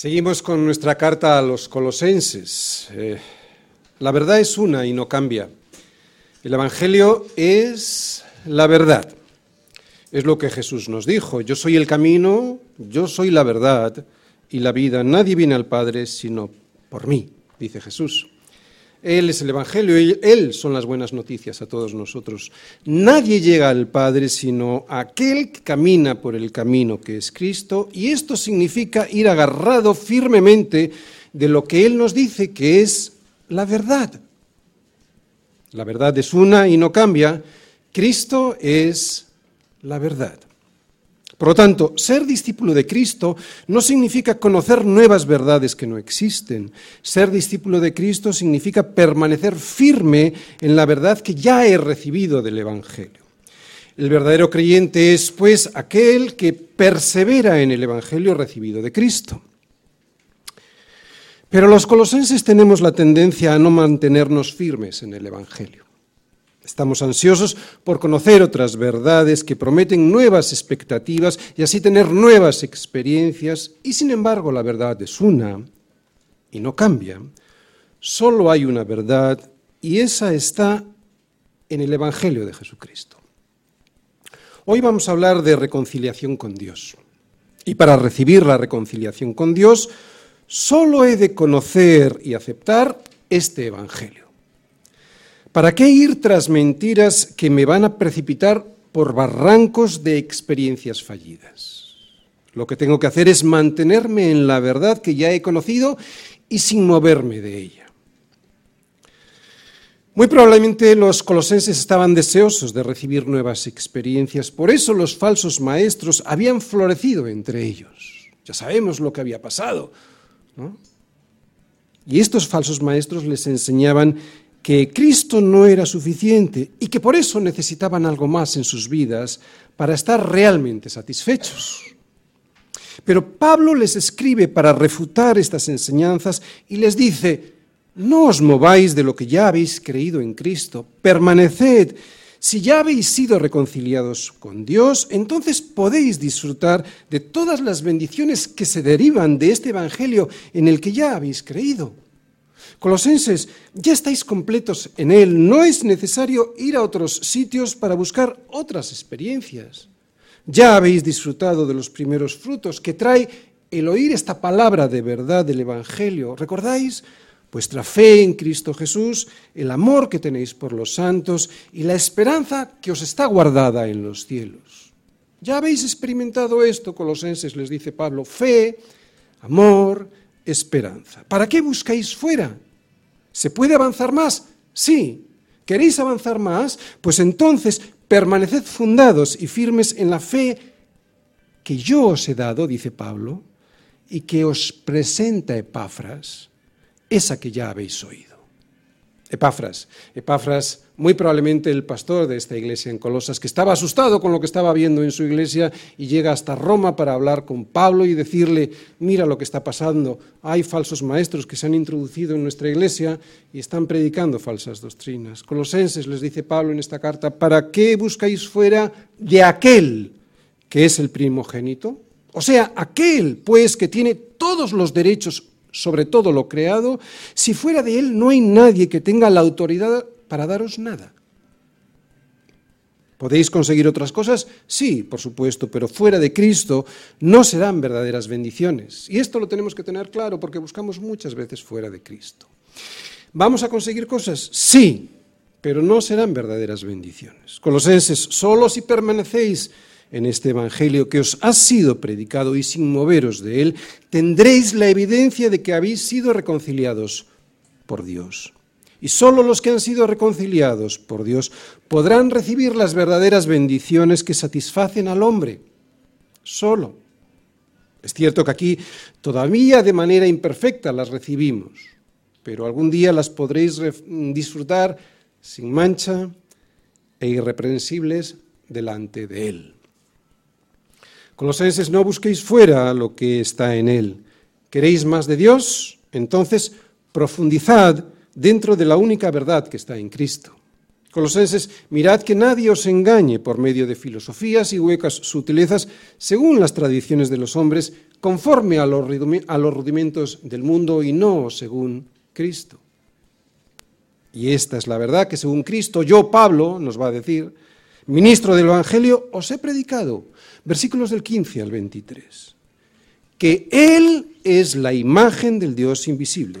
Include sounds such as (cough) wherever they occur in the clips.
Seguimos con nuestra carta a los colosenses. Eh, la verdad es una y no cambia. El Evangelio es la verdad. Es lo que Jesús nos dijo. Yo soy el camino, yo soy la verdad y la vida. Nadie viene al Padre sino por mí, dice Jesús. Él es el Evangelio, Él son las buenas noticias a todos nosotros. Nadie llega al Padre sino aquel que camina por el camino que es Cristo, y esto significa ir agarrado firmemente de lo que Él nos dice que es la verdad. La verdad es una y no cambia. Cristo es la verdad. Por lo tanto, ser discípulo de Cristo no significa conocer nuevas verdades que no existen. Ser discípulo de Cristo significa permanecer firme en la verdad que ya he recibido del Evangelio. El verdadero creyente es, pues, aquel que persevera en el Evangelio recibido de Cristo. Pero los colosenses tenemos la tendencia a no mantenernos firmes en el Evangelio. Estamos ansiosos por conocer otras verdades que prometen nuevas expectativas y así tener nuevas experiencias, y sin embargo la verdad es una y no cambia. Solo hay una verdad y esa está en el Evangelio de Jesucristo. Hoy vamos a hablar de reconciliación con Dios. Y para recibir la reconciliación con Dios, solo he de conocer y aceptar este Evangelio. ¿Para qué ir tras mentiras que me van a precipitar por barrancos de experiencias fallidas? Lo que tengo que hacer es mantenerme en la verdad que ya he conocido y sin moverme de ella. Muy probablemente los colosenses estaban deseosos de recibir nuevas experiencias, por eso los falsos maestros habían florecido entre ellos. Ya sabemos lo que había pasado. Y estos falsos maestros les enseñaban que Cristo no era suficiente y que por eso necesitaban algo más en sus vidas para estar realmente satisfechos. Pero Pablo les escribe para refutar estas enseñanzas y les dice, no os mováis de lo que ya habéis creído en Cristo, permaneced. Si ya habéis sido reconciliados con Dios, entonces podéis disfrutar de todas las bendiciones que se derivan de este Evangelio en el que ya habéis creído. Colosenses, ya estáis completos en Él, no es necesario ir a otros sitios para buscar otras experiencias. Ya habéis disfrutado de los primeros frutos que trae el oír esta palabra de verdad del Evangelio. ¿Recordáis? Vuestra fe en Cristo Jesús, el amor que tenéis por los santos y la esperanza que os está guardada en los cielos. Ya habéis experimentado esto, Colosenses, les dice Pablo, fe, amor, esperanza. ¿Para qué buscáis fuera? ¿Se puede avanzar más? Sí. ¿Queréis avanzar más? Pues entonces permaneced fundados y firmes en la fe que yo os he dado, dice Pablo, y que os presenta Epafras, esa que ya habéis oído. Epafras. Epafras, muy probablemente el pastor de esta iglesia en Colosas, que estaba asustado con lo que estaba viendo en su iglesia y llega hasta Roma para hablar con Pablo y decirle, mira lo que está pasando, hay falsos maestros que se han introducido en nuestra iglesia y están predicando falsas doctrinas. Colosenses les dice Pablo en esta carta, ¿para qué buscáis fuera de aquel que es el primogénito? O sea, aquel, pues, que tiene todos los derechos sobre todo lo creado, si fuera de Él no hay nadie que tenga la autoridad para daros nada. ¿Podéis conseguir otras cosas? Sí, por supuesto, pero fuera de Cristo no serán verdaderas bendiciones. Y esto lo tenemos que tener claro porque buscamos muchas veces fuera de Cristo. ¿Vamos a conseguir cosas? Sí, pero no serán verdaderas bendiciones. Colosenses, solo si permanecéis en este Evangelio que os ha sido predicado y sin moveros de él, tendréis la evidencia de que habéis sido reconciliados por Dios. Y sólo los que han sido reconciliados por Dios podrán recibir las verdaderas bendiciones que satisfacen al hombre. Solo. Es cierto que aquí todavía de manera imperfecta las recibimos, pero algún día las podréis disfrutar sin mancha e irreprensibles delante de Él. Colosenses, no busquéis fuera lo que está en Él. ¿Queréis más de Dios? Entonces profundizad dentro de la única verdad que está en Cristo. Colosenses, mirad que nadie os engañe por medio de filosofías y huecas sutilezas según las tradiciones de los hombres, conforme a los, rudimentos del mundo y no según Cristo. Y esta es la verdad que según Cristo, yo, Pablo, nos va a decir, ministro del Evangelio, os he predicado, versículos del 15 al 23, que Él es la imagen del Dios invisible,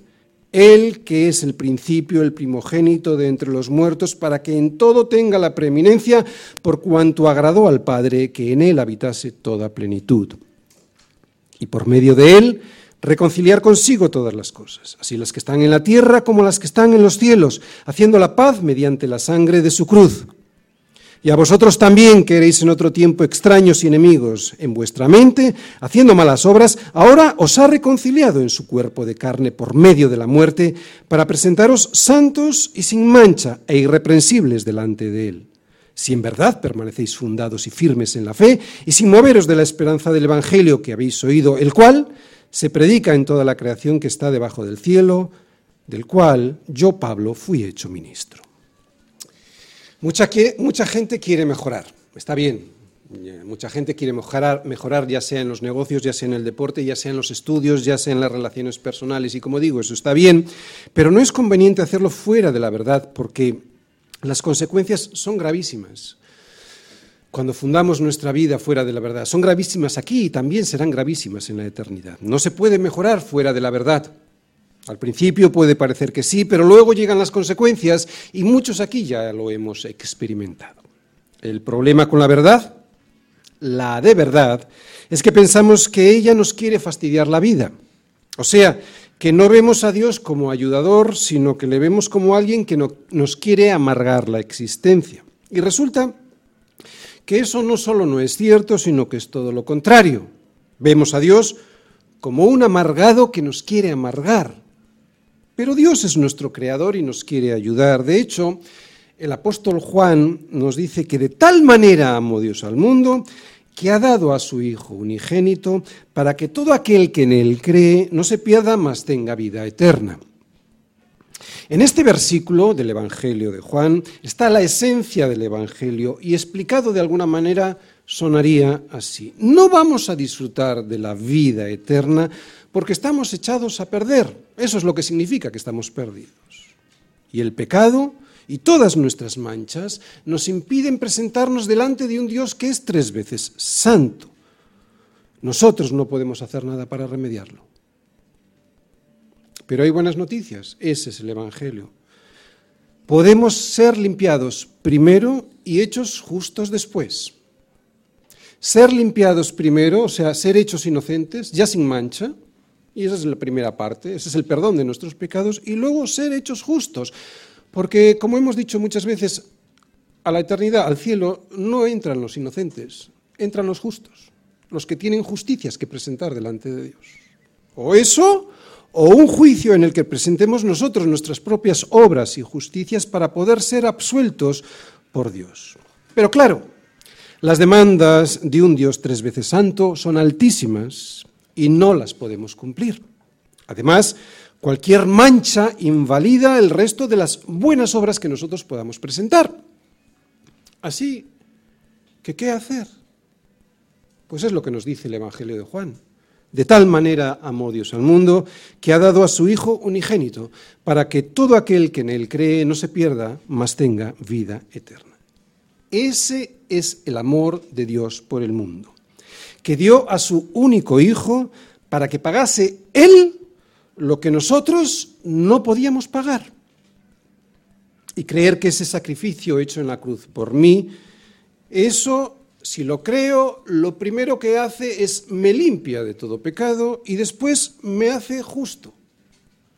Él que es el principio, el primogénito de entre los muertos, para que en todo tenga la preeminencia, por cuanto agradó al Padre que en Él habitase toda plenitud. Y por medio de Él reconciliar consigo todas las cosas, así las que están en la tierra como las que están en los cielos, haciendo la paz mediante la sangre de su cruz y a vosotros también, que eréis en otro tiempo extraños y enemigos en vuestra mente, haciendo malas obras, ahora os ha reconciliado en su cuerpo de carne por medio de la muerte, para presentaros santos y sin mancha e irreprensibles delante de él. Si en verdad permanecéis fundados y firmes en la fe, y sin moveros de la esperanza del Evangelio que habéis oído, el cual se predica en toda la creación que está debajo del cielo, del cual yo, Pablo, fui hecho ministro. Mucha, mucha gente quiere mejorar, está bien. Mucha gente quiere mejorar, mejorar, ya sea en los negocios, ya sea en el deporte, ya sea en los estudios, ya sea en las relaciones personales. Y como digo, eso está bien, pero no es conveniente hacerlo fuera de la verdad porque las consecuencias son gravísimas. Cuando fundamos nuestra vida fuera de la verdad, son gravísimas aquí y también serán gravísimas en la eternidad. No se puede mejorar fuera de la verdad. Al principio puede parecer que sí, pero luego llegan las consecuencias y muchos aquí ya lo hemos experimentado. El problema con la verdad, la de verdad, es que pensamos que ella nos quiere fastidiar la vida. O sea, que no vemos a Dios como ayudador, sino que le vemos como alguien que nos quiere amargar la existencia. Y resulta que eso no solo no es cierto, sino que es todo lo contrario. Vemos a Dios como un amargado que nos quiere amargar. Pero Dios es nuestro creador y nos quiere ayudar. De hecho, el apóstol Juan nos dice que de tal manera amó Dios al mundo que ha dado a su Hijo unigénito para que todo aquel que en él cree no se pierda, mas tenga vida eterna. En este versículo del Evangelio de Juan está la esencia del Evangelio y explicado de alguna manera sonaría así. No vamos a disfrutar de la vida eterna porque estamos echados a perder. Eso es lo que significa que estamos perdidos. Y el pecado y todas nuestras manchas nos impiden presentarnos delante de un Dios que es tres veces santo. Nosotros no podemos hacer nada para remediarlo. Pero hay buenas noticias, ese es el Evangelio. Podemos ser limpiados primero y hechos justos después. Ser limpiados primero, o sea, ser hechos inocentes, ya sin mancha, y esa es la primera parte, ese es el perdón de nuestros pecados, y luego ser hechos justos. Porque, como hemos dicho muchas veces, a la eternidad, al cielo, no entran los inocentes, entran los justos, los que tienen justicias que presentar delante de Dios. O eso, o un juicio en el que presentemos nosotros nuestras propias obras y justicias para poder ser absueltos por Dios. Pero claro, las demandas de un Dios tres veces santo son altísimas y no las podemos cumplir. Además, cualquier mancha invalida el resto de las buenas obras que nosotros podamos presentar. Así que, ¿qué hacer? Pues es lo que nos dice el Evangelio de Juan. De tal manera amó Dios al mundo que ha dado a su Hijo unigénito, para que todo aquel que en él cree no se pierda, mas tenga vida eterna. Ese es el amor de Dios por el mundo que dio a su único Hijo para que pagase Él lo que nosotros no podíamos pagar. Y creer que ese sacrificio hecho en la cruz por mí, eso, si lo creo, lo primero que hace es me limpia de todo pecado y después me hace justo,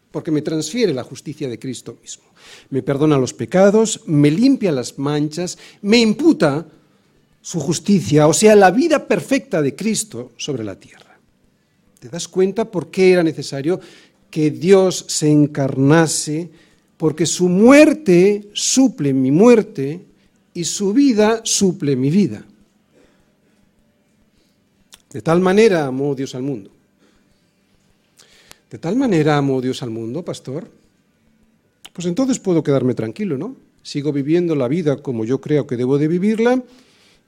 porque me transfiere la justicia de Cristo mismo. Me perdona los pecados, me limpia las manchas, me imputa su justicia, o sea, la vida perfecta de Cristo sobre la tierra. ¿Te das cuenta por qué era necesario que Dios se encarnase porque su muerte suple mi muerte y su vida suple mi vida. De tal manera amó Dios al mundo. De tal manera amó Dios al mundo, pastor. Pues entonces puedo quedarme tranquilo, ¿no? Sigo viviendo la vida como yo creo que debo de vivirla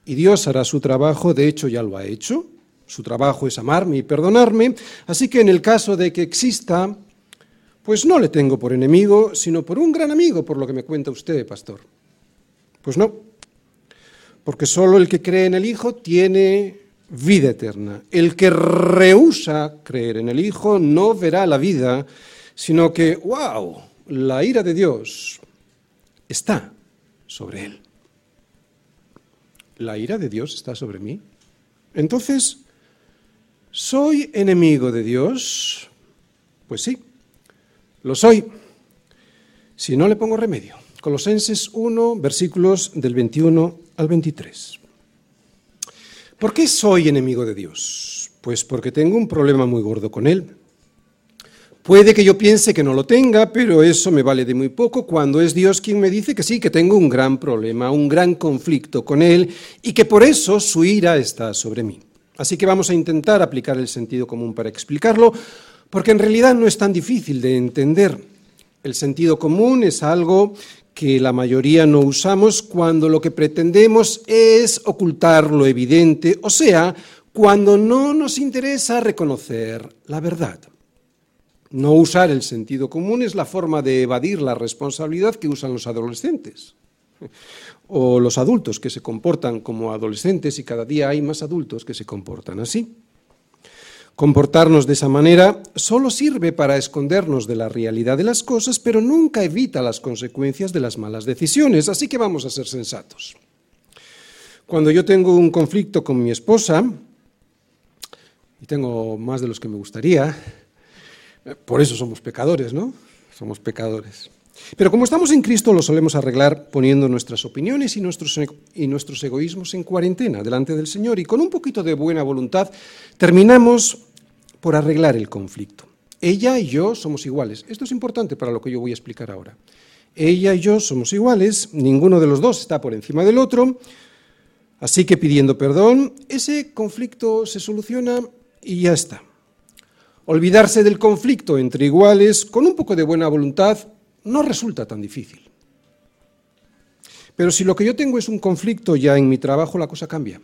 y Dios hará su trabajo, de hecho ya lo ha hecho. Su trabajo es amarme y perdonarme, así que en el caso de que exista, pues no le tengo por enemigo, sino por un gran amigo, por lo que me cuenta usted, pastor. Pues no, porque solo el que cree en el Hijo tiene vida eterna. El que rehúsa creer en el Hijo no verá la vida, sino que, wow, la ira de Dios está sobre él. ¿La ira de Dios está sobre mí? Entonces, ¿soy enemigo de Dios? Pues sí, lo soy. Si no le pongo remedio. Colosenses 1, versículos del 21 al 23. ¿Por qué soy enemigo de Dios? Pues porque tengo un problema muy gordo con Él. Puede que yo piense que no lo tenga, pero eso me vale de muy poco cuando es Dios quien me dice que sí, que tengo un gran problema, un gran conflicto con Él y que por eso su ira está sobre mí. Así que vamos a intentar aplicar el sentido común para explicarlo, porque en realidad no es tan difícil de entender. El sentido común es algo que la mayoría no usamos cuando lo que pretendemos es ocultar lo evidente, o sea, cuando no nos interesa reconocer la verdad. No usar el sentido común es la forma de evadir la responsabilidad que usan los adolescentes (laughs) o los adultos que se comportan como adolescentes y cada día hay más adultos que se comportan así. Comportarnos de esa manera solo sirve para escondernos de la realidad de las cosas, pero nunca evita las consecuencias de las malas decisiones, así que vamos a ser sensatos. Cuando yo tengo un conflicto con mi esposa, y tengo más de los que me gustaría, por eso somos pecadores, ¿no? Somos pecadores. Pero como estamos en Cristo, lo solemos arreglar poniendo nuestras opiniones y nuestros, y nuestros egoísmos en cuarentena delante del Señor y con un poquito de buena voluntad terminamos por arreglar el conflicto. Ella y yo somos iguales. Esto es importante para lo que yo voy a explicar ahora. Ella y yo somos iguales, ninguno de los dos está por encima del otro, así que pidiendo perdón, ese conflicto se soluciona y ya está. Olvidarse del conflicto entre iguales con un poco de buena voluntad no resulta tan difícil. Pero si lo que yo tengo es un conflicto ya en mi trabajo, la cosa cambia.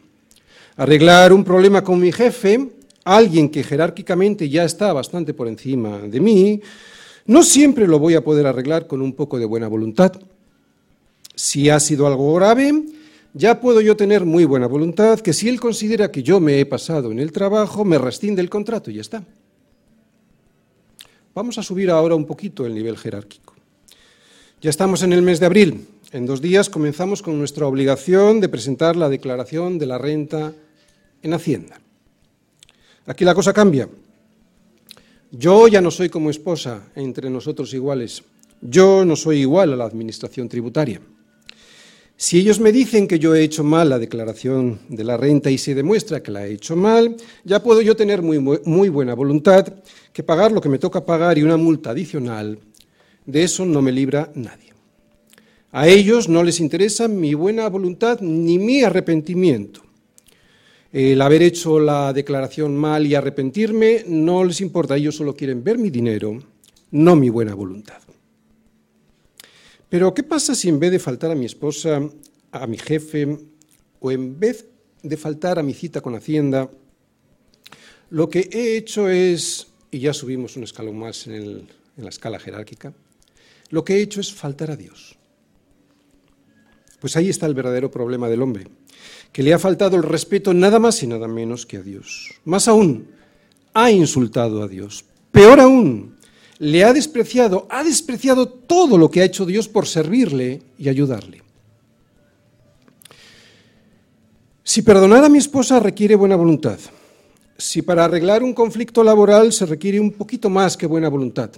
Arreglar un problema con mi jefe, alguien que jerárquicamente ya está bastante por encima de mí, no siempre lo voy a poder arreglar con un poco de buena voluntad. Si ha sido algo grave, ya puedo yo tener muy buena voluntad que si él considera que yo me he pasado en el trabajo, me rescinde el contrato y ya está. Vamos a subir ahora un poquito el nivel jerárquico. Ya estamos en el mes de abril. En dos días comenzamos con nuestra obligación de presentar la declaración de la renta en Hacienda. Aquí la cosa cambia. Yo ya no soy como esposa entre nosotros iguales. Yo no soy igual a la Administración tributaria. Si ellos me dicen que yo he hecho mal la declaración de la renta y se demuestra que la he hecho mal, ya puedo yo tener muy, buena voluntad que pagar lo que me toca pagar y una multa adicional de eso no me libra nadie. A ellos no les interesa mi buena voluntad ni mi arrepentimiento. El haber hecho la declaración mal y arrepentirme no les importa, ellos solo quieren ver mi dinero, no mi buena voluntad. Pero ¿qué pasa si en vez de faltar a mi esposa, a mi jefe, o en vez de faltar a mi cita con Hacienda, lo que he hecho es, y ya subimos un escalón más en, en la escala jerárquica, lo que he hecho es faltar a Dios. Pues ahí está el verdadero problema del hombre, que le ha faltado el respeto nada más y nada menos que a Dios. Más aún, ha insultado a Dios. Peor aún, le ha despreciado, ha despreciado todo lo que ha hecho Dios por servirle y ayudarle. Si perdonar a mi esposa requiere buena voluntad, si para arreglar un conflicto laboral se requiere un poquito más que buena voluntad,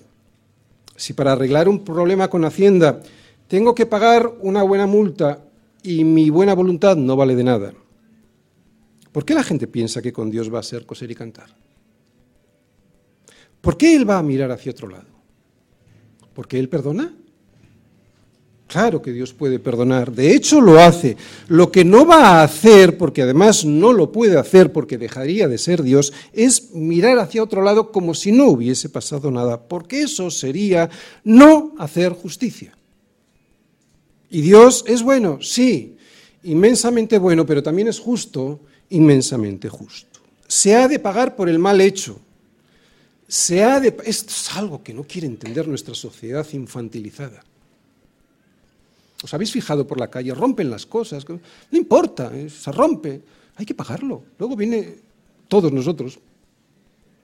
si para arreglar un problema con Hacienda tengo que pagar una buena multa y mi buena voluntad no vale de nada, ¿por qué la gente piensa que con Dios va a ser coser y cantar? ¿Por qué Él va a mirar hacia otro lado? ¿Porque Él perdona? Claro que Dios puede perdonar. De hecho, lo hace. Lo que no va a hacer, porque además no lo puede hacer porque dejaría de ser Dios, es mirar hacia otro lado como si no hubiese pasado nada, porque eso sería no hacer justicia. Y Dios es bueno, sí, inmensamente bueno, pero también es justo, inmensamente justo. Se ha de pagar por el mal hecho. Se ha de... Esto es algo que no quiere entender nuestra sociedad infantilizada. ¿Os habéis fijado por la calle? Rompen las cosas. No importa, eh, se rompe. Hay que pagarlo. Luego viene todos nosotros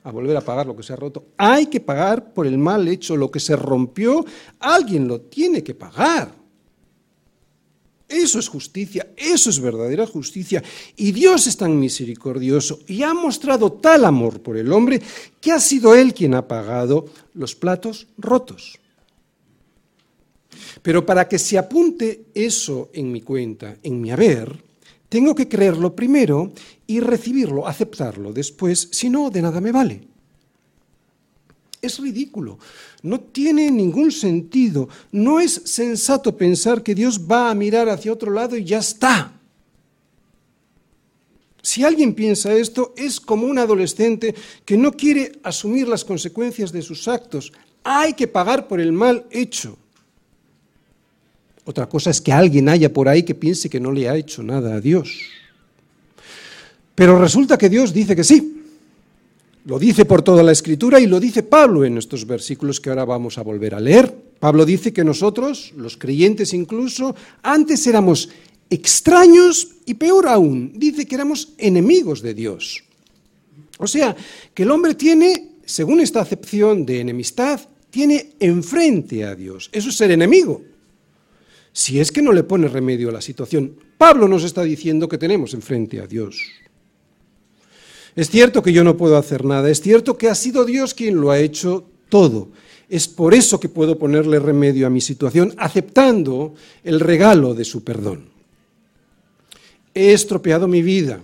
a volver a pagar lo que se ha roto. Hay que pagar por el mal hecho, lo que se rompió. Alguien lo tiene que pagar. Eso es justicia, eso es verdadera justicia. Y Dios es tan misericordioso y ha mostrado tal amor por el hombre que ha sido Él quien ha pagado los platos rotos. Pero para que se apunte eso en mi cuenta, en mi haber, tengo que creerlo primero y recibirlo, aceptarlo después, si no, de nada me vale. Es ridículo, no tiene ningún sentido, no es sensato pensar que Dios va a mirar hacia otro lado y ya está. Si alguien piensa esto, es como un adolescente que no quiere asumir las consecuencias de sus actos. Hay que pagar por el mal hecho. Otra cosa es que alguien haya por ahí que piense que no le ha hecho nada a Dios. Pero resulta que Dios dice que sí. Lo dice por toda la escritura y lo dice Pablo en estos versículos que ahora vamos a volver a leer. Pablo dice que nosotros, los creyentes incluso, antes éramos extraños y peor aún, dice que éramos enemigos de Dios. O sea, que el hombre tiene, según esta acepción de enemistad, tiene enfrente a Dios. Eso es ser enemigo si es que no le pone remedio a la situación. Pablo nos está diciendo que tenemos enfrente a Dios. Es cierto que yo no puedo hacer nada, es cierto que ha sido Dios quien lo ha hecho todo. Es por eso que puedo ponerle remedio a mi situación, aceptando el regalo de su perdón. He estropeado mi vida,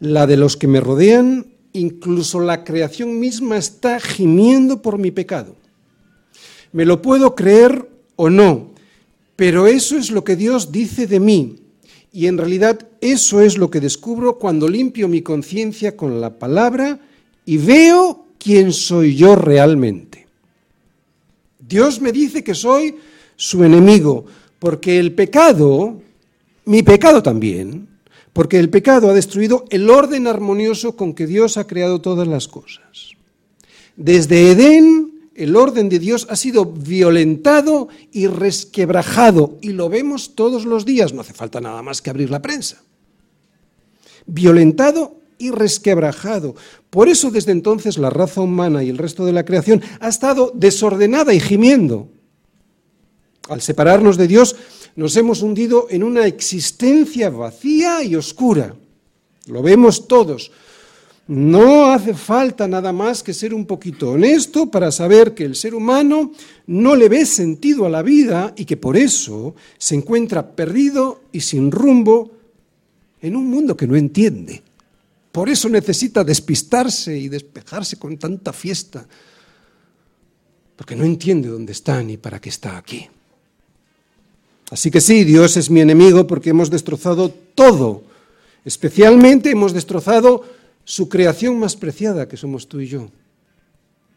la de los que me rodean, incluso la creación misma está gimiendo por mi pecado. Me lo puedo creer o no, pero eso es lo que Dios dice de mí. Y en realidad eso es lo que descubro cuando limpio mi conciencia con la palabra y veo quién soy yo realmente. Dios me dice que soy su enemigo, porque el pecado, mi pecado también, porque el pecado ha destruido el orden armonioso con que Dios ha creado todas las cosas. Desde Edén el orden de Dios ha sido violentado y resquebrajado, y lo vemos todos los días, no hace falta nada más que abrir la prensa. Violentado y resquebrajado. Por eso desde entonces la raza humana y el resto de la creación ha estado desordenada y gimiendo. Al separarnos de Dios nos hemos hundido en una existencia vacía y oscura. Lo vemos todos. No hace falta nada más que ser un poquito honesto para saber que el ser humano no le ve sentido a la vida y que por eso se encuentra perdido y sin rumbo en un mundo que no entiende. Por eso necesita despistarse y despejarse con tanta fiesta, porque no entiende dónde está ni para qué está aquí. Así que sí, Dios es mi enemigo porque hemos destrozado todo. Especialmente hemos destrozado su creación más preciada que somos tú y yo.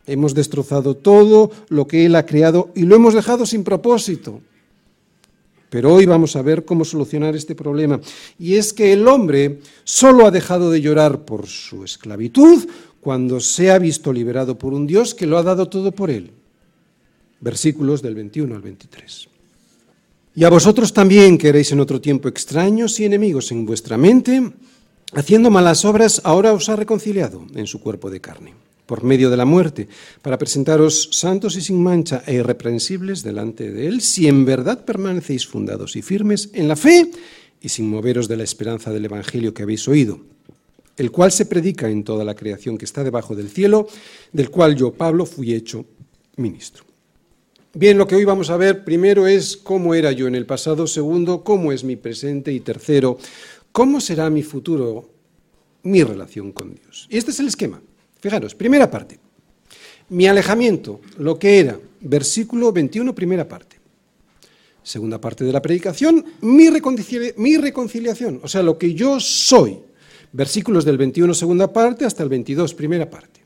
Hemos destrozado todo lo que Él ha creado y lo hemos dejado sin propósito. Pero hoy vamos a ver cómo solucionar este problema. Y es que el hombre solo ha dejado de llorar por su esclavitud cuando se ha visto liberado por un Dios que lo ha dado todo por él. Versículos del 21 al 23. Y a vosotros también que erais en otro tiempo extraños y enemigos en vuestra mente, haciendo malas obras, ahora os ha reconciliado en su cuerpo de carne, por medio de la muerte, para presentaros santos y sin mancha e irreprensibles delante de Él, si en verdad permanecéis fundados y firmes en la fe y sin moveros de la esperanza del Evangelio que habéis oído, el cual se predica en toda la creación que está debajo del cielo, del cual yo, Pablo, fui hecho ministro. Bien, lo que hoy vamos a ver primero es cómo era yo en el pasado, segundo, cómo es mi presente y tercero, ¿Cómo será mi futuro, mi relación con Dios? Y este es el esquema. Fijaros, primera parte. Mi alejamiento, lo que era, versículo 21, primera parte. Segunda parte de la predicación, mi, reconciliación, o sea, lo que yo soy. Versículos del 21, segunda parte, hasta el 22, primera parte.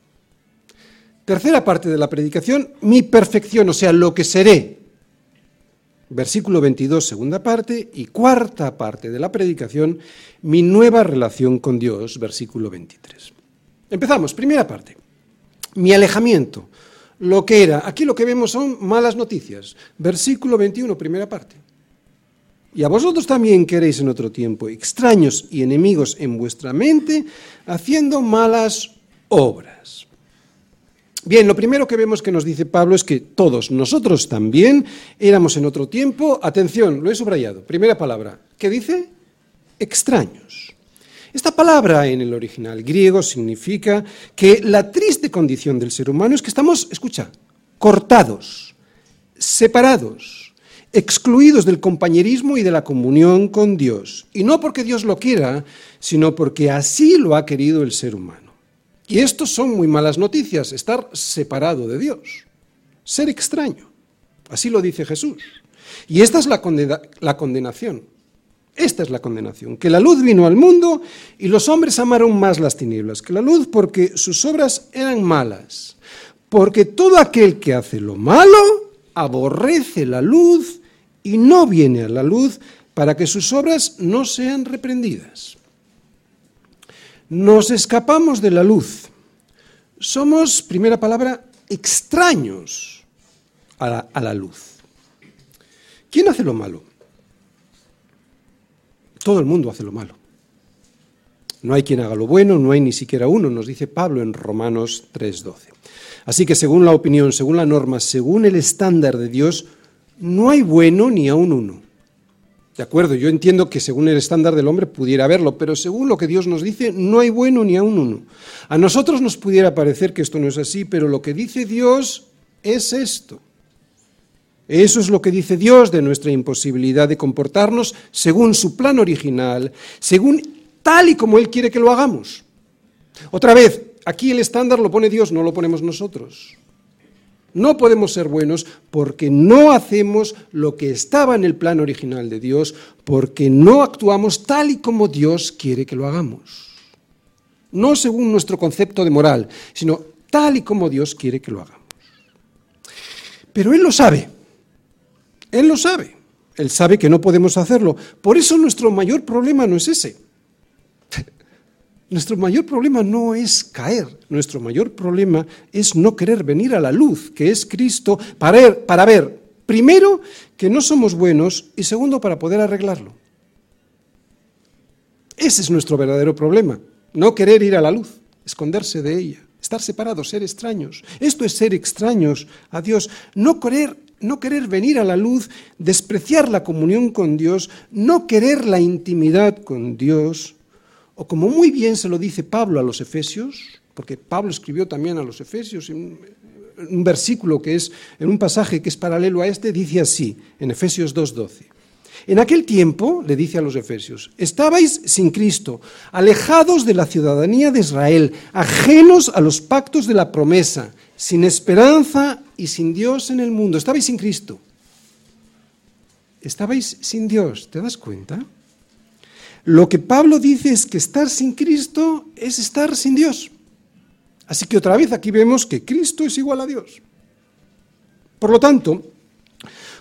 Tercera parte de la predicación, mi perfección, o sea, lo que seré. Versículo 22, segunda parte, y cuarta parte de la predicación, mi nueva relación con Dios, versículo 23. Empezamos, primera parte, mi alejamiento, lo que era. Aquí lo que vemos son malas noticias. Versículo 21, primera parte. Y a vosotros también queréis en otro tiempo, extraños y enemigos en vuestra mente, haciendo malas obras. Bien, lo primero que vemos que nos dice Pablo es que todos nosotros también éramos en otro tiempo, atención, lo he subrayado, primera palabra, ¿qué dice? Extraños. Esta palabra en el original griego significa que la triste condición del ser humano es que estamos, escucha, cortados, separados, excluidos del compañerismo y de la comunión con Dios. Y no porque Dios lo quiera, sino porque así lo ha querido el ser humano. Y esto son muy malas noticias, estar separado de Dios, ser extraño. Así lo dice Jesús. Y esta es la, la condenación. Esta es la condenación, que la luz vino al mundo y los hombres amaron más las tinieblas que la luz porque sus obras eran malas. Porque todo aquel que hace lo malo aborrece la luz y no viene a la luz para que sus obras no sean reprendidas. Nos escapamos de la luz. Somos, primera palabra, extraños a la, luz. ¿Quién hace lo malo? Todo el mundo hace lo malo. No hay quien haga lo bueno, no hay ni siquiera uno, nos dice Pablo en Romanos 3:12. Así que según la opinión, según la norma, según el estándar de Dios, no hay bueno ni aún uno. De acuerdo, yo entiendo que según el estándar del hombre pudiera haberlo, pero según lo que Dios nos dice, no hay bueno ni aún uno. A nosotros nos pudiera parecer que esto no es así, pero lo que dice Dios es esto. Eso es lo que dice Dios de nuestra imposibilidad de comportarnos según su plan original, según tal y como Él quiere que lo hagamos. Otra vez, aquí el estándar lo pone Dios, no lo ponemos nosotros. No podemos ser buenos porque no hacemos lo que estaba en el plan original de Dios, porque no actuamos tal y como Dios quiere que lo hagamos. No según nuestro concepto de moral, sino tal y como Dios quiere que lo hagamos. Pero Él lo sabe. Él lo sabe. Él sabe que no podemos hacerlo. Por eso nuestro mayor problema no es ese. Nuestro mayor problema no es caer, nuestro mayor problema es no querer venir a la luz, que es Cristo, para ver, para ver, primero, que no somos buenos y segundo, para poder arreglarlo. Ese es nuestro verdadero problema, no querer ir a la luz, esconderse de ella, estar separados, ser extraños. Esto es ser extraños a Dios, no querer no querer venir a la luz, despreciar la comunión con Dios, no querer la intimidad con Dios, o como muy bien se lo dice Pablo a los Efesios, porque Pablo escribió también a los Efesios en un versículo que es, en un pasaje que es paralelo a este, dice así, en Efesios 2.12. En aquel tiempo, le dice a los Efesios, estabais sin Cristo, alejados de la ciudadanía de Israel, ajenos a los pactos de la promesa, sin esperanza y sin Dios en el mundo. Estabais sin Cristo. Estabais sin Dios, ¿te das cuenta? Lo que Pablo dice es que estar sin Cristo es estar sin Dios. Así que otra vez aquí vemos que Cristo es igual a Dios. Por lo tanto,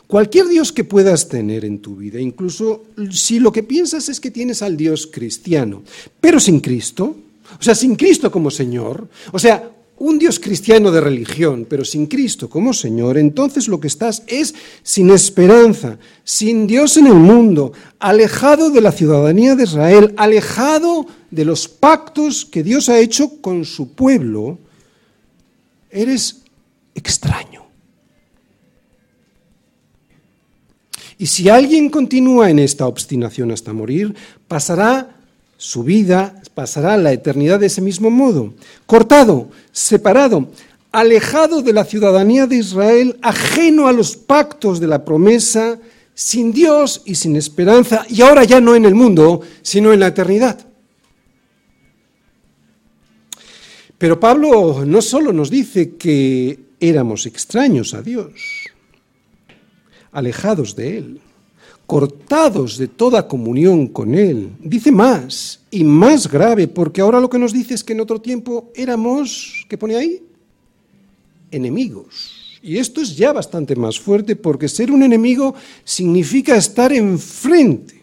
cualquier Dios que puedas tener en tu vida, incluso si lo que piensas es que tienes al Dios cristiano, pero sin Cristo, o sea, sin Cristo como Señor, o sea, un Dios cristiano de religión, pero sin Cristo como Señor, entonces lo que estás es sin esperanza, sin Dios en el mundo, alejado de la ciudadanía de Israel, alejado de los pactos que Dios ha hecho con su pueblo. Eres extraño. Y si alguien continúa en esta obstinación hasta morir, pasará su vida pasará la eternidad de ese mismo modo, cortado, separado, alejado de la ciudadanía de Israel, ajeno a los pactos de la promesa, sin Dios y sin esperanza, y ahora ya no en el mundo, sino en la eternidad. Pero Pablo no solo nos dice que éramos extraños a Dios, alejados de Él, cortados de toda comunión con Él. Dice más y más grave, porque ahora lo que nos dice es que en otro tiempo éramos, ¿qué pone ahí? Enemigos. Y esto es ya bastante más fuerte porque ser un enemigo significa estar enfrente.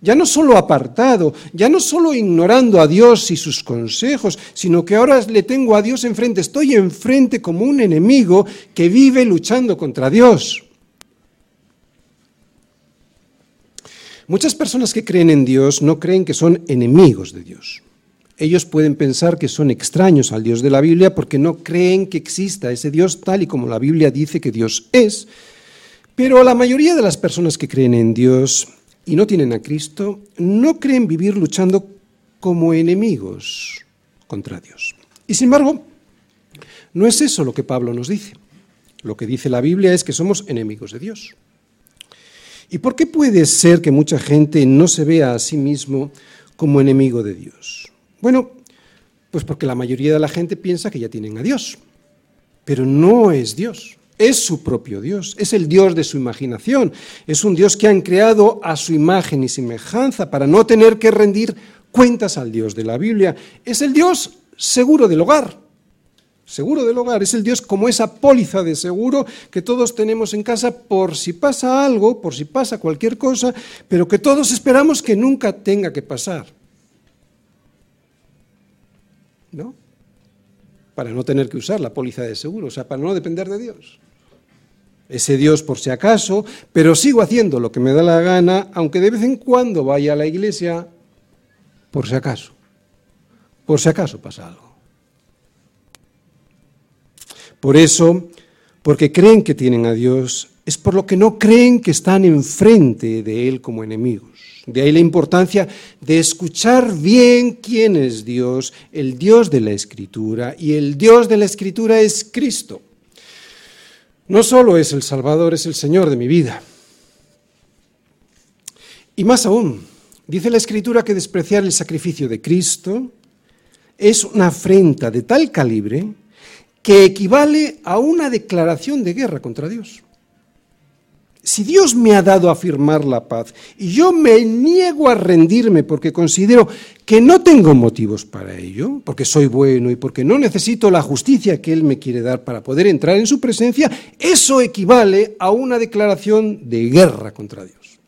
Ya no solo apartado, ya no solo ignorando a Dios y sus consejos, sino que ahora le tengo a Dios enfrente. Estoy enfrente como un enemigo que vive luchando contra Dios. Muchas personas que creen en Dios no creen que son enemigos de Dios. Ellos pueden pensar que son extraños al Dios de la Biblia porque no creen que exista ese Dios tal y como la Biblia dice que Dios es. Pero la mayoría de las personas que creen en Dios y no tienen a Cristo no creen vivir luchando como enemigos contra Dios. Y sin embargo, no es eso lo que Pablo nos dice. Lo que dice la Biblia es que somos enemigos de Dios. ¿Y por qué puede ser que mucha gente no se vea a sí mismo como enemigo de Dios? Bueno, pues porque la mayoría de la gente piensa que ya tienen a Dios, pero no es Dios, es su propio Dios, es el Dios de su imaginación, es un Dios que han creado a su imagen y semejanza para no tener que rendir cuentas al Dios de la Biblia, es el Dios seguro del hogar, seguro del hogar, es el Dios como esa póliza de seguro que todos tenemos en casa por si pasa algo, por si pasa cualquier cosa, pero que todos esperamos que nunca tenga que pasar. ¿No? Para no tener que usar la póliza de seguro, o sea, para no depender de Dios. Ese Dios por si acaso, pero sigo haciendo lo que me da la gana, aunque de vez en cuando vaya a la iglesia, por si acaso. Por si acaso pasa algo. Por eso, porque creen que tienen a Dios, es por lo que no creen que están enfrente de Él como enemigos. De ahí la importancia de escuchar bien quién es Dios, el Dios de la Escritura, y el Dios de la Escritura es Cristo. No solo es el Salvador, es el Señor de mi vida. Y más aún, dice la Escritura que despreciar el sacrificio de Cristo es una afrenta de tal calibre que equivale a una declaración de guerra contra Dios. Si Dios me ha dado a firmar la paz y yo me niego a rendirme porque considero que no tengo motivos para ello, porque soy bueno y porque no necesito la justicia que Él me quiere dar para poder entrar en su presencia, eso equivale a una declaración de guerra contra Dios.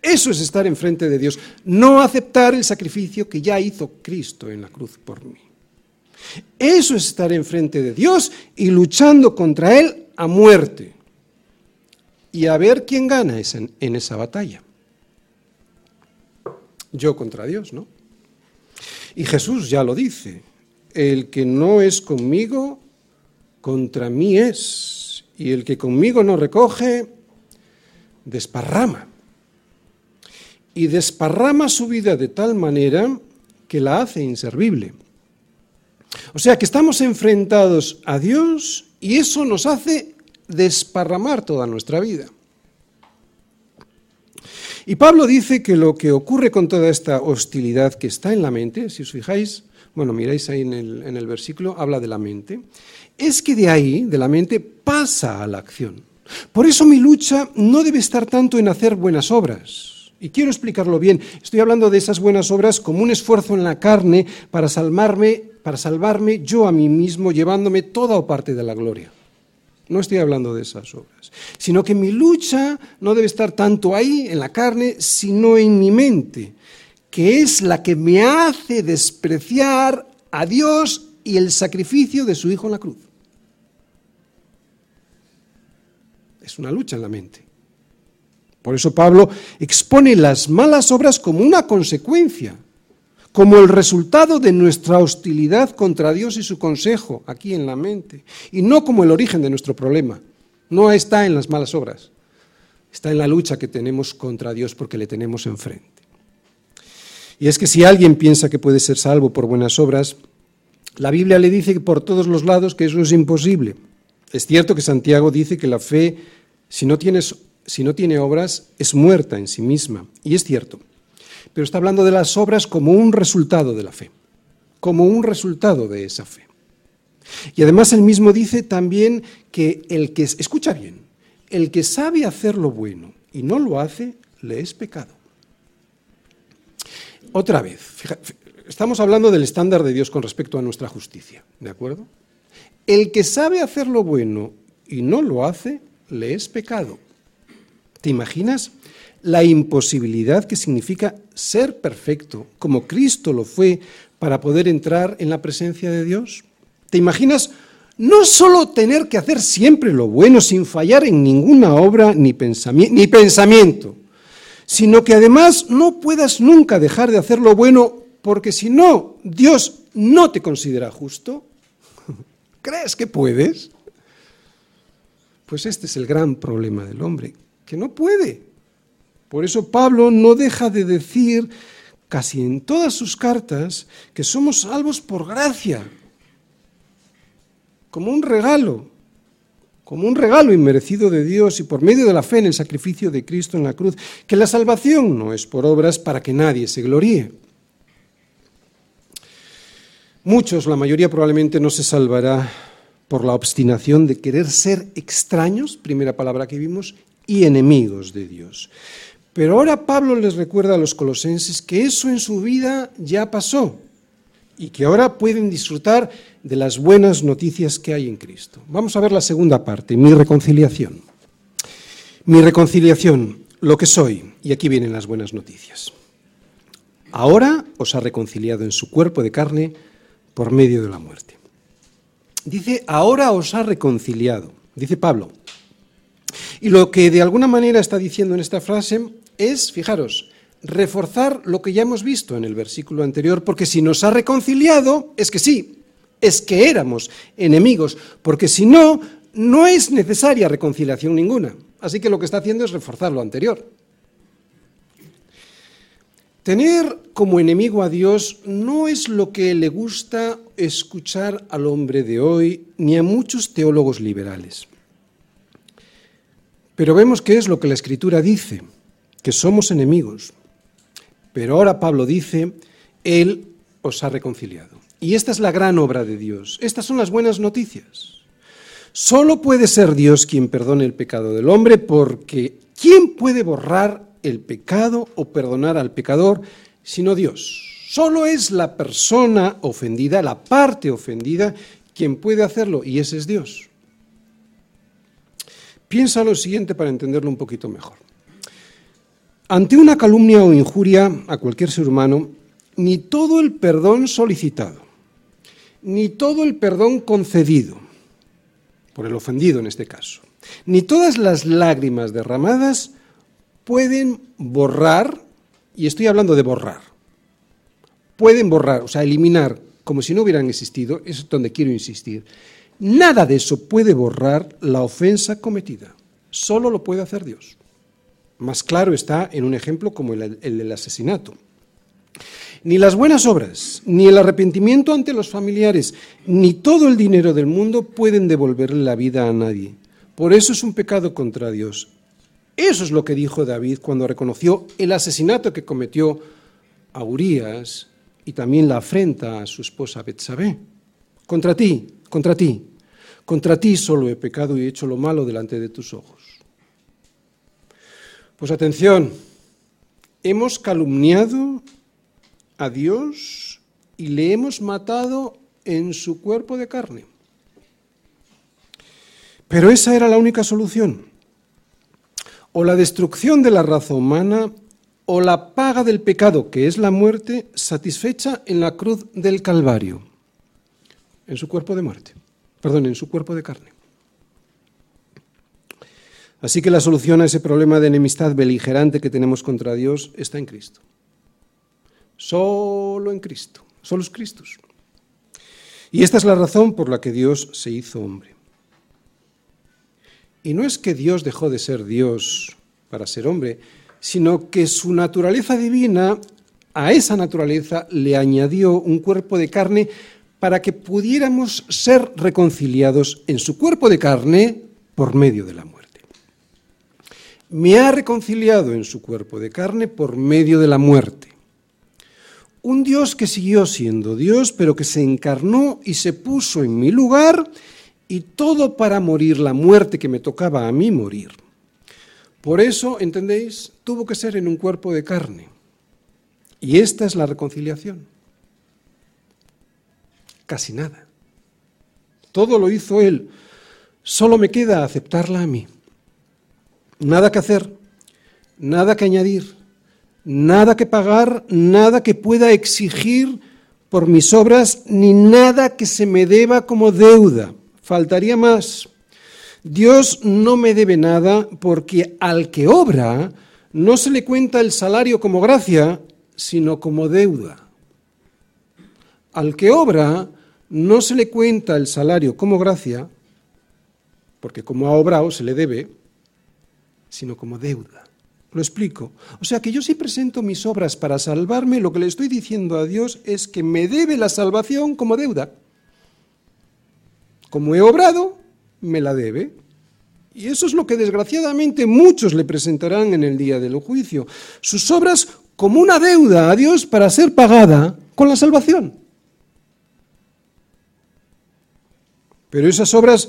Eso es estar enfrente de Dios, no aceptar el sacrificio que ya hizo Cristo en la cruz por mí. Eso es estar enfrente de Dios y luchando contra Él a muerte. Y a ver quién gana en esa batalla. Yo contra Dios, ¿no? Y Jesús ya lo dice, el que no es conmigo, contra mí es, y el que conmigo no recoge, desparrama. Y desparrama su vida de tal manera que la hace inservible. O sea que estamos enfrentados a Dios y eso nos hace desparramar toda nuestra vida. Y Pablo dice que lo que ocurre con toda esta hostilidad que está en la mente, si os fijáis, bueno, miráis ahí en el, en el versículo, habla de la mente, es que de ahí, de la mente, pasa a la acción. Por eso mi lucha no debe estar tanto en hacer buenas obras, y quiero explicarlo bien. Estoy hablando de esas buenas obras como un esfuerzo en la carne para salvarme, para salvarme yo a mí mismo, llevándome toda o parte de la gloria. No estoy hablando de esas obras, sino que mi lucha no debe estar tanto ahí, en la carne, sino en mi mente, que es la que me hace despreciar a Dios y el sacrificio de su Hijo en la cruz. Es una lucha en la mente. Por eso Pablo expone las malas obras como una consecuencia, como el resultado de nuestra hostilidad contra Dios y su consejo aquí en la mente, y no como el origen de nuestro problema. No está en las malas obras, está en la lucha que tenemos contra Dios porque le tenemos enfrente. Y es que si alguien piensa que puede ser salvo por buenas obras, la Biblia le dice por todos los lados que eso es imposible. Es cierto que Santiago dice que la fe, si no tienes si no tiene obras, es muerta en sí misma. Y es cierto. Pero está hablando de las obras como un resultado de la fe, como un resultado de esa fe. Y además él mismo dice también que el que, escucha bien, el que sabe hacer lo bueno y no lo hace, le es pecado. Otra vez, estamos hablando del estándar de Dios con respecto a nuestra justicia, ¿de acuerdo? El que sabe hacer lo bueno y no lo hace, le es pecado. ¿Te imaginas la imposibilidad que significa ser perfecto, como Cristo lo fue, para poder entrar en la presencia de Dios? ¿Te imaginas no solo tener que hacer siempre lo bueno sin fallar en ninguna obra ni, ni pensamiento, sino que además no puedas nunca dejar de hacer lo bueno porque si no, Dios no te considera justo? (laughs) ¿Crees que puedes? Pues este es el gran problema del hombre, que no puede. Por eso Pablo no deja de decir casi en todas sus cartas que somos salvos por gracia, como un regalo, como un regalo inmerecido de Dios y por medio de la fe en el sacrificio de Cristo en la cruz, que la salvación no es por obras para que nadie se gloríe. Muchos, la mayoría probablemente no se salvará por la obstinación de querer ser extraños, primera palabra que vimos, y enemigos de Dios. Pero ahora Pablo les recuerda a los colosenses que eso en su vida ya pasó y que ahora pueden disfrutar de las buenas noticias que hay en Cristo. Vamos a ver la segunda parte, mi reconciliación. Mi reconciliación, lo que soy, y aquí vienen las buenas noticias. Ahora os ha reconciliado en su cuerpo de carne por medio de la muerte. Dice, ahora os ha reconciliado, dice Pablo. Y lo que de alguna manera está diciendo en esta frase es, fijaros, reforzar lo que ya hemos visto en el versículo anterior, porque si nos ha reconciliado, es que sí, es que éramos enemigos, porque si no, no es necesaria reconciliación ninguna. Así que lo que está haciendo es reforzar lo anterior. Tener como enemigo a Dios no es lo que le gusta escuchar al hombre de hoy ni a muchos teólogos liberales. Pero vemos que es lo que la Escritura dice, que somos enemigos. Pero ahora Pablo dice, Él os ha reconciliado. Y esta es la gran obra de Dios. Estas son las buenas noticias. Solo puede ser Dios quien perdone el pecado del hombre porque ¿quién puede borrar el pecado o perdonar al pecador sino Dios? Solo es la persona ofendida, la parte ofendida, quien puede hacerlo y ese es Dios. Piensa lo siguiente para entenderlo un poquito mejor. Ante una calumnia o injuria a cualquier ser humano, ni todo el perdón solicitado, ni todo el perdón concedido, por el ofendido en este caso, ni todas las lágrimas derramadas pueden borrar, y estoy hablando de borrar, pueden borrar, o sea, eliminar, como si no hubieran existido, es donde quiero insistir, nada de eso puede borrar la ofensa cometida, solo lo puede hacer Dios. Más claro está en un ejemplo como el, del asesinato. Ni las buenas obras, ni el arrepentimiento ante los familiares, ni todo el dinero del mundo pueden devolverle la vida a nadie. Por eso es un pecado contra Dios. Eso es lo que dijo David cuando reconoció el asesinato que cometió a Urias y también la afrenta a su esposa Betsabé. Contra ti, contra ti, contra ti solo he pecado y he hecho lo malo delante de tus ojos. Pues atención, hemos calumniado a Dios y le hemos matado en su cuerpo de carne. Pero esa era la única solución. O la destrucción de la raza humana o la paga del pecado, que es la muerte, satisfecha en la cruz del Calvario, en su cuerpo de muerte, perdón, en su cuerpo de carne. Así que la solución a ese problema de enemistad beligerante que tenemos contra Dios está en Cristo. Solo en Cristo, solo es Cristo. Y esta es la razón por la que Dios se hizo hombre. Y no es que Dios dejó de ser Dios para ser hombre, sino que su naturaleza divina, a esa naturaleza le añadió un cuerpo de carne para que pudiéramos ser reconciliados en su cuerpo de carne por medio del amor me ha reconciliado en su cuerpo de carne por medio de la muerte. Un Dios que siguió siendo Dios, pero que se encarnó y se puso en mi lugar y todo para morir la muerte que me tocaba a mí morir. Por eso, ¿entendéis? Tuvo que ser en un cuerpo de carne. Y esta es la reconciliación. Casi nada. Todo lo hizo Él. Solo me queda aceptarla a mí. Nada que hacer, nada que añadir, nada que pagar, nada que pueda exigir por mis obras, ni nada que se me deba como deuda. Faltaría más. Dios no me debe nada porque al que obra no se le cuenta el salario como gracia, sino como deuda. Al que obra no se le cuenta el salario como gracia, porque como ha obrado se le debe, sino como deuda. Lo explico. O sea que yo si presento mis obras para salvarme, lo que le estoy diciendo a Dios es que me debe la salvación como deuda. Como he obrado, me la debe. Y eso es lo que desgraciadamente muchos le presentarán en el día del juicio. Sus obras como una deuda a Dios para ser pagada con la salvación. Pero esas obras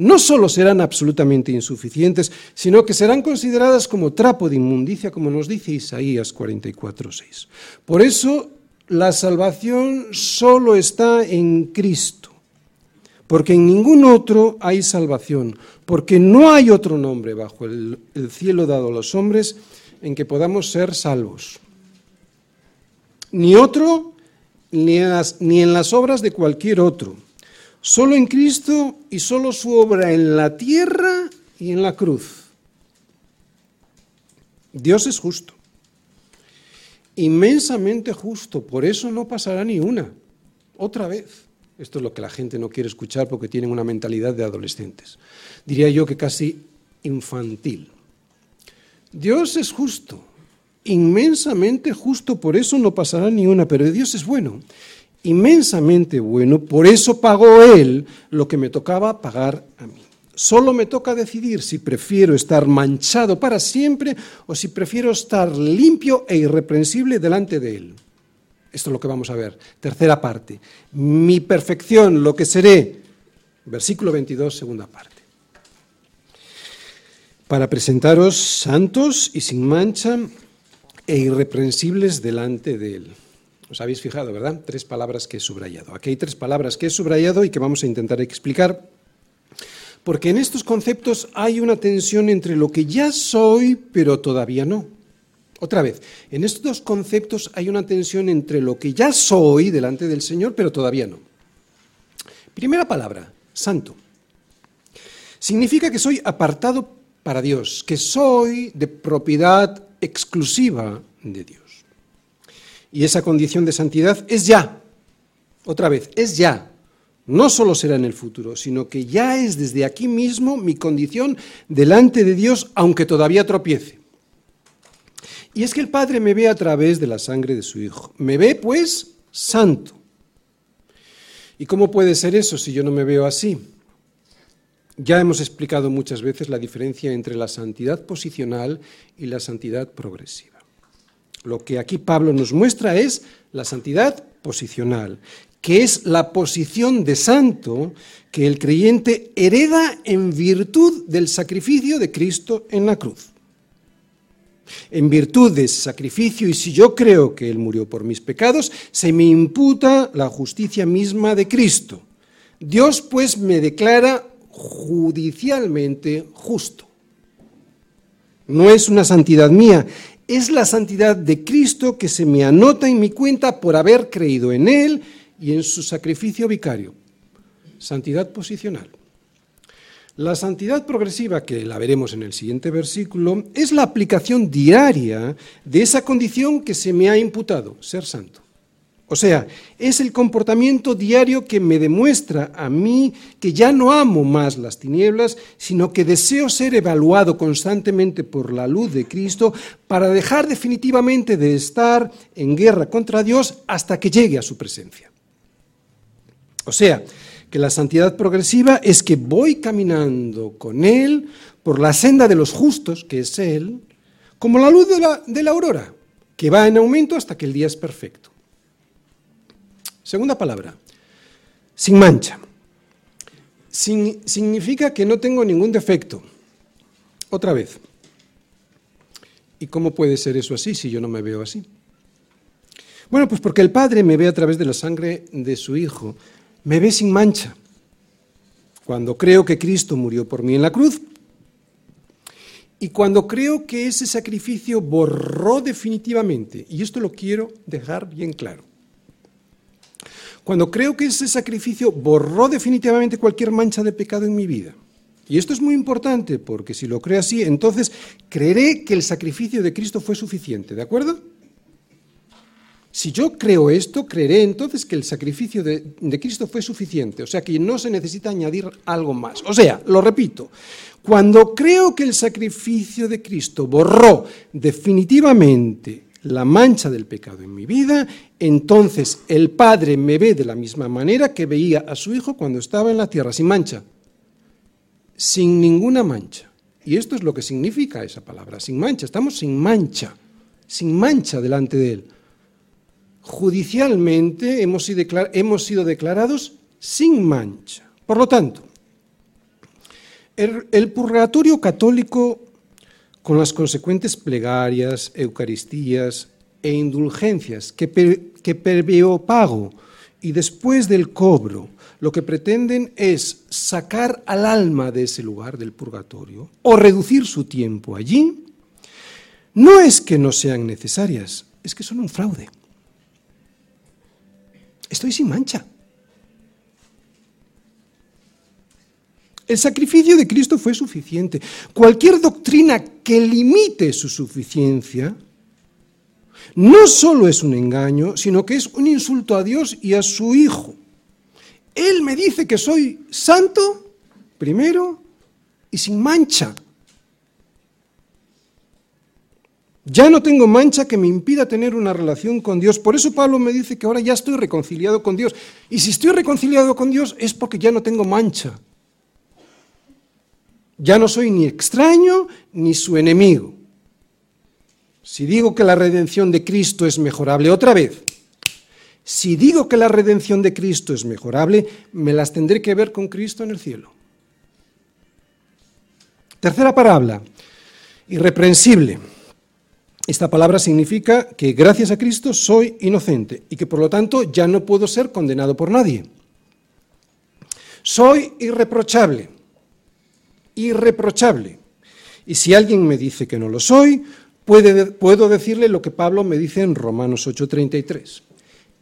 no solo serán absolutamente insuficientes, sino que serán consideradas como trapo de inmundicia, como nos dice Isaías 44.6. Por eso la salvación solo está en Cristo, porque en ningún otro hay salvación, porque no hay otro nombre bajo el, el cielo dado a los hombres en que podamos ser salvos. Ni otro, ni en las obras de cualquier otro Solo en Cristo y solo su obra en la tierra y en la cruz. Dios es justo, inmensamente justo, por eso no pasará ni una, otra vez. Esto es lo que la gente no quiere escuchar porque tienen una mentalidad de adolescentes. Diría yo que casi infantil. Dios es justo, inmensamente justo, por eso no pasará ni una, pero Dios es bueno inmensamente bueno, por eso pagó Él lo que me tocaba pagar a mí. Solo me toca decidir si prefiero estar manchado para siempre o si prefiero estar limpio e irreprensible delante de Él. Esto es lo que vamos a ver. Tercera parte. Mi perfección, lo que seré. Versículo 22, segunda parte. Para presentaros santos y sin mancha e irreprensibles delante de Él. Os habéis fijado, ¿verdad? Tres palabras que he subrayado. Aquí hay tres palabras que he subrayado y que vamos a intentar explicar. Porque en estos conceptos hay una tensión entre lo que ya soy, pero todavía no. Otra vez, en estos dos conceptos hay una tensión entre lo que ya soy delante del Señor, pero todavía no. Primera palabra, santo. Significa que soy apartado para Dios, que soy de propiedad exclusiva de Dios. Y esa condición de santidad es ya. Otra vez, es ya. No solo será en el futuro, sino que ya es desde aquí mismo mi condición delante de Dios, aunque todavía tropiece. Y es que el Padre me ve a través de la sangre de su Hijo. Me ve, pues, santo. ¿Y cómo puede ser eso si yo no me veo así? Ya hemos explicado muchas veces la diferencia entre la santidad posicional y la santidad progresiva. Lo que aquí Pablo nos muestra es la santidad posicional, que es la posición de santo que el creyente hereda en virtud del sacrificio de Cristo en la cruz. En virtud de ese sacrificio, y si yo creo que Él murió por mis pecados, se me imputa la justicia misma de Cristo. Dios pues me declara judicialmente justo. No es una santidad mía, es la santidad de Cristo que se me anota en mi cuenta por haber creído en Él y en su sacrificio vicario. Santidad posicional. La santidad progresiva, que la veremos en el siguiente versículo, es la aplicación diaria de esa condición que se me ha imputado, ser santo. O sea, es el comportamiento diario que me demuestra a mí que ya no amo más las tinieblas, sino que deseo ser evaluado constantemente por la luz de Cristo para dejar definitivamente de estar en guerra contra Dios hasta que llegue a su presencia. O sea, que la santidad progresiva es que voy caminando con Él por la senda de los justos, que es Él, como la luz de la, aurora, que va en aumento hasta que el día es perfecto. Segunda palabra, sin mancha. significa que no tengo ningún defecto. Otra vez. ¿Y cómo puede ser eso así si yo no me veo así? Bueno, pues porque el Padre me ve a través de la sangre de su Hijo, me ve sin mancha. Cuando creo que Cristo murió por mí en la cruz y cuando creo que ese sacrificio borró definitivamente, y esto lo quiero dejar bien claro, cuando creo que ese sacrificio borró definitivamente cualquier mancha de pecado en mi vida, y esto es muy importante porque si lo creo así, entonces creeré que el sacrificio de Cristo fue suficiente, ¿de acuerdo? Si yo creo esto, creeré entonces que el sacrificio de, Cristo fue suficiente, o sea que no se necesita añadir algo más. O sea, lo repito, cuando creo que el sacrificio de Cristo borró definitivamente la mancha del pecado en mi vida, entonces el Padre me ve de la misma manera que veía a su Hijo cuando estaba en la tierra, sin mancha, sin ninguna mancha. Y esto es lo que significa esa palabra, sin mancha, estamos sin mancha, sin mancha delante de Él judicialmente hemos sido, declarados sin mancha. Por lo tanto, el, purgatorio católico, con las consecuentes plegarias, eucaristías e indulgencias que, que previo pago y después del cobro, lo que pretenden es sacar al alma de ese lugar del purgatorio o reducir su tiempo allí, no es que no sean necesarias, es que son un fraude. Estoy sin mancha. El sacrificio de Cristo fue suficiente. Cualquier doctrina que limite su suficiencia no solo es un engaño, sino que es un insulto a Dios y a su Hijo. Él me dice que soy santo, primero, y sin mancha. Ya no tengo mancha que me impida tener una relación con Dios. Por eso Pablo me dice que ahora ya estoy reconciliado con Dios. Y si estoy reconciliado con Dios es porque ya no tengo mancha. Ya no soy ni extraño ni su enemigo. Si digo que la redención de Cristo es mejorable, otra vez, si digo que la redención de Cristo es mejorable, me las tendré que ver con Cristo en el cielo. Tercera parábola, irreprensible. Esta palabra significa que gracias a Cristo soy inocente y que por lo tanto ya no puedo ser condenado por nadie. Soy irreprochable, irreprochable. Y si alguien me dice que no lo soy, puedo decirle lo que Pablo me dice en Romanos 8:33.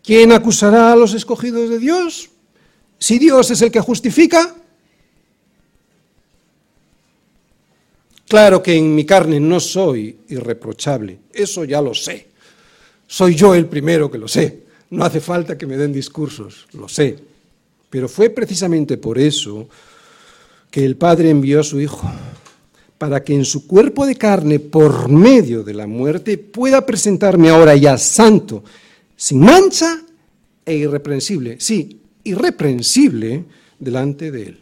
¿Quién acusará a los escogidos de Dios? Si Dios es el que justifica, Claro que en mi carne no soy irreprochable, eso ya lo sé. Soy yo el primero que lo sé. No hace falta que me den discursos, lo sé. Pero fue precisamente por eso el Padre envió a su Hijo, para que en su cuerpo de carne, por medio de la muerte, pueda presentarme ahora ya santo, sin mancha e irreprensible. Sí, irreprensible delante de Él.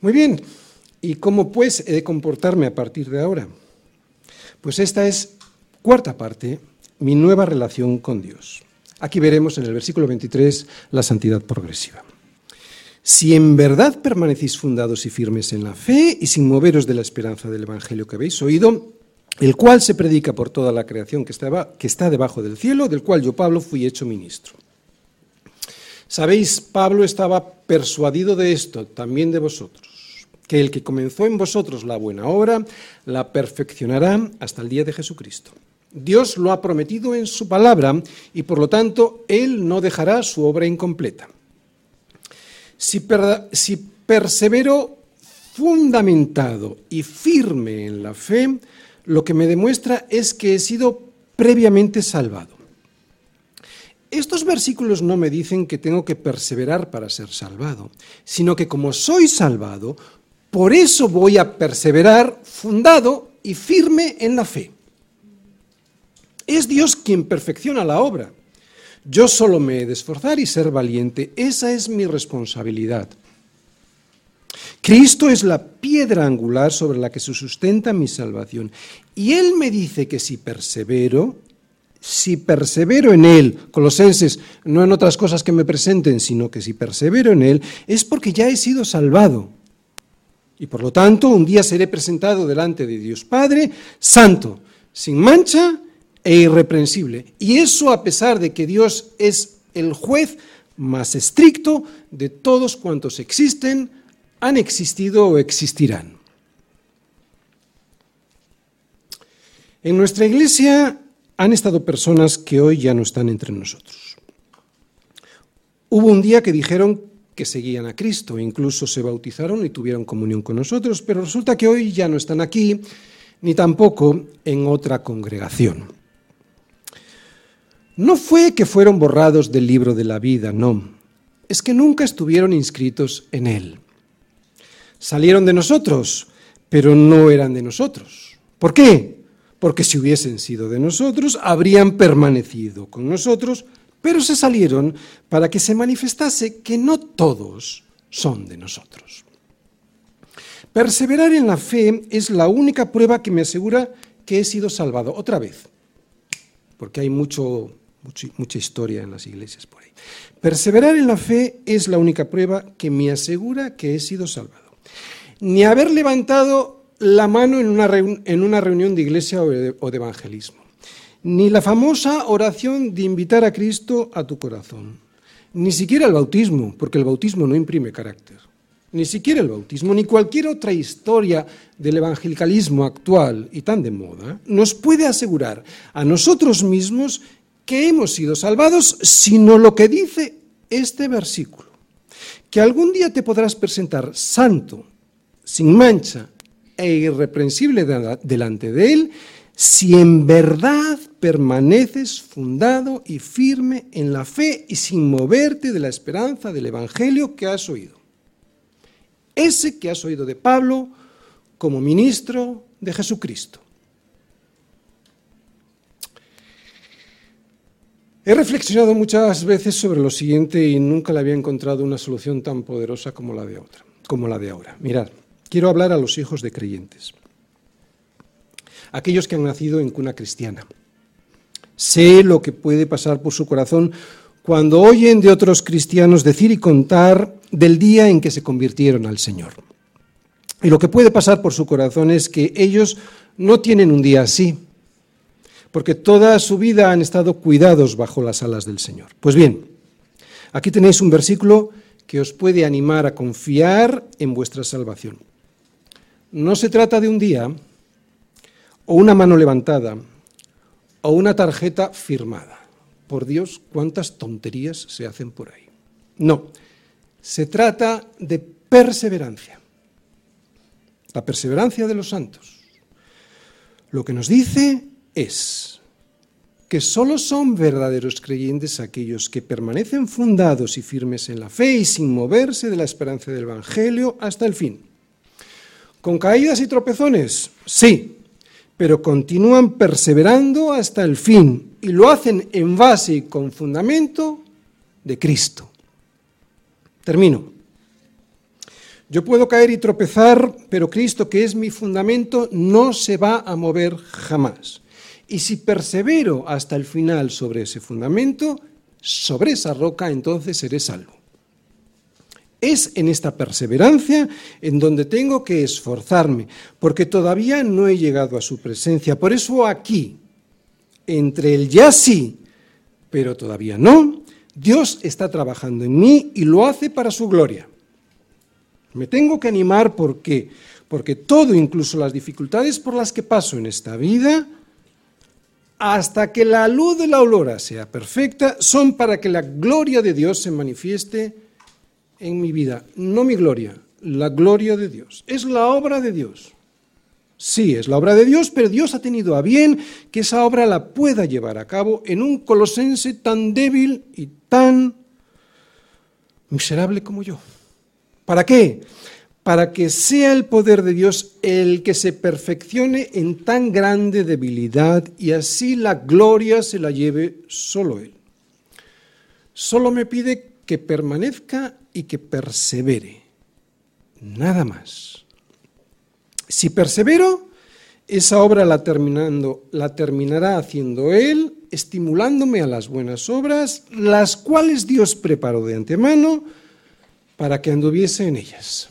Muy bien, ¿Y cómo pues he de comportarme a partir de ahora? Pues esta es, cuarta parte, mi nueva relación con Dios. Aquí veremos en el versículo 23 la santidad progresiva. Si en verdad permanecéis fundados y firmes en la fe y sin moveros de la esperanza del Evangelio que habéis oído, el cual se predica por toda la creación que, que está debajo del cielo, del cual yo, Pablo, fui hecho ministro. Sabéis, Pablo estaba persuadido de esto, también de vosotros que el que comenzó en vosotros la buena obra, la perfeccionará hasta el día de Jesucristo. Dios lo ha prometido en su palabra y por lo tanto Él no dejará su obra incompleta. Si, persevero fundamentado y firme en la fe, lo que me demuestra es que he sido previamente salvado. Estos versículos no me dicen que tengo que perseverar para ser salvado, sino que como soy salvado, por eso voy a perseverar fundado y firme en la fe. Es Dios quien perfecciona la obra. Yo solo me he de esforzar y ser valiente. Esa es mi responsabilidad. Cristo es la piedra angular sobre la que se sustenta mi salvación. Y Él me dice que si persevero, si persevero en Él, Colosenses, no en otras cosas que me presenten, sino que si persevero en Él, es porque ya he sido salvado. Y por lo tanto, un día seré presentado delante de Dios Padre, santo, sin mancha e irreprensible. Y eso a pesar de que Dios es el juez más estricto de todos cuantos existen, han existido o existirán. En nuestra iglesia han estado personas que hoy ya no están entre nosotros. Hubo un día que dijeron que seguían a Cristo, incluso se bautizaron y tuvieron comunión con nosotros, pero resulta que hoy ya no están aquí, ni tampoco en otra congregación. No fue que fueron borrados del libro de la vida, no, es que nunca estuvieron inscritos en él. Salieron de nosotros, pero no eran de nosotros. ¿Por qué? porque si hubiesen sido de nosotros, habrían permanecido con nosotros, pero se salieron para que se manifestase que no todos son de nosotros. Perseverar en la fe es la única prueba que me asegura que he sido salvado. Otra vez, porque hay mucho, mucha historia en las iglesias por ahí. Perseverar en la fe es la única prueba que me asegura que he sido salvado. Ni haber levantado la mano en una, en una reunión de iglesia o de, evangelismo, ni la famosa oración de invitar a Cristo a tu corazón, ni siquiera el bautismo, porque el bautismo no imprime carácter, ni siquiera el bautismo, ni cualquier otra historia del evangelicalismo actual y tan de moda, nos puede asegurar a nosotros mismos que hemos sido salvados, sino lo que dice este versículo, que algún día te podrás presentar santo, sin mancha, e irreprensible delante de Él, si en verdad permaneces fundado y firme en la fe y sin moverte de la esperanza del Evangelio que has oído. Ese que has oído de Pablo como ministro de Jesucristo. He reflexionado muchas veces sobre lo siguiente y nunca le había encontrado una solución tan poderosa como la de otra, como la de ahora. Mirad. Quiero hablar a los hijos de creyentes, aquellos que han nacido en cuna cristiana. Sé lo que puede pasar por su corazón cuando oyen de otros cristianos decir y contar del día en que se convirtieron al Señor. Y lo que puede pasar por su corazón es que ellos no tienen un día así, porque toda su vida han estado cuidados bajo las alas del Señor. Pues bien, aquí tenéis un versículo que os puede animar a confiar en vuestra salvación. No se trata de un día o una mano levantada o una tarjeta firmada. Por Dios, cuántas tonterías se hacen por ahí. No, se trata de perseverancia. La perseverancia de los santos. Lo que nos dice es que solo son verdaderos creyentes aquellos que permanecen fundados y firmes en la fe y sin moverse de la esperanza del Evangelio hasta el fin. ¿Con caídas y tropezones? Sí, pero continúan perseverando hasta el fin y lo hacen en base y con fundamento de Cristo. Termino. Yo puedo caer y tropezar, pero Cristo, que es mi fundamento, no se va a mover jamás. Y si persevero hasta el final sobre ese fundamento, sobre esa roca, entonces seré salvo. Es en esta perseverancia en donde tengo que esforzarme, porque todavía no he llegado a su presencia. Por eso aquí, entre el ya sí, pero todavía no, Dios está trabajando en mí y lo hace para su gloria. Me tengo que animar porque porque todo, incluso las dificultades por las que paso en esta vida, hasta que la luz de la aurora sea perfecta, son para que la gloria de Dios se manifieste en mi vida, no mi gloria, la gloria de Dios. Es la obra de Dios. Sí, es la obra de Dios, pero Dios ha tenido a bien que esa obra la pueda llevar a cabo en un colosense tan débil y tan miserable como yo. ¿Para qué? Para que sea el poder de Dios el que se perfeccione en tan grande debilidad y así la gloria se la lleve solo Él. Solo me pide que permanezca y que persevere. Nada más. Si persevero, esa obra la, terminando, la terminará haciendo Él estimulándome a las buenas obras, las cuales Dios preparó de antemano para que anduviese en ellas.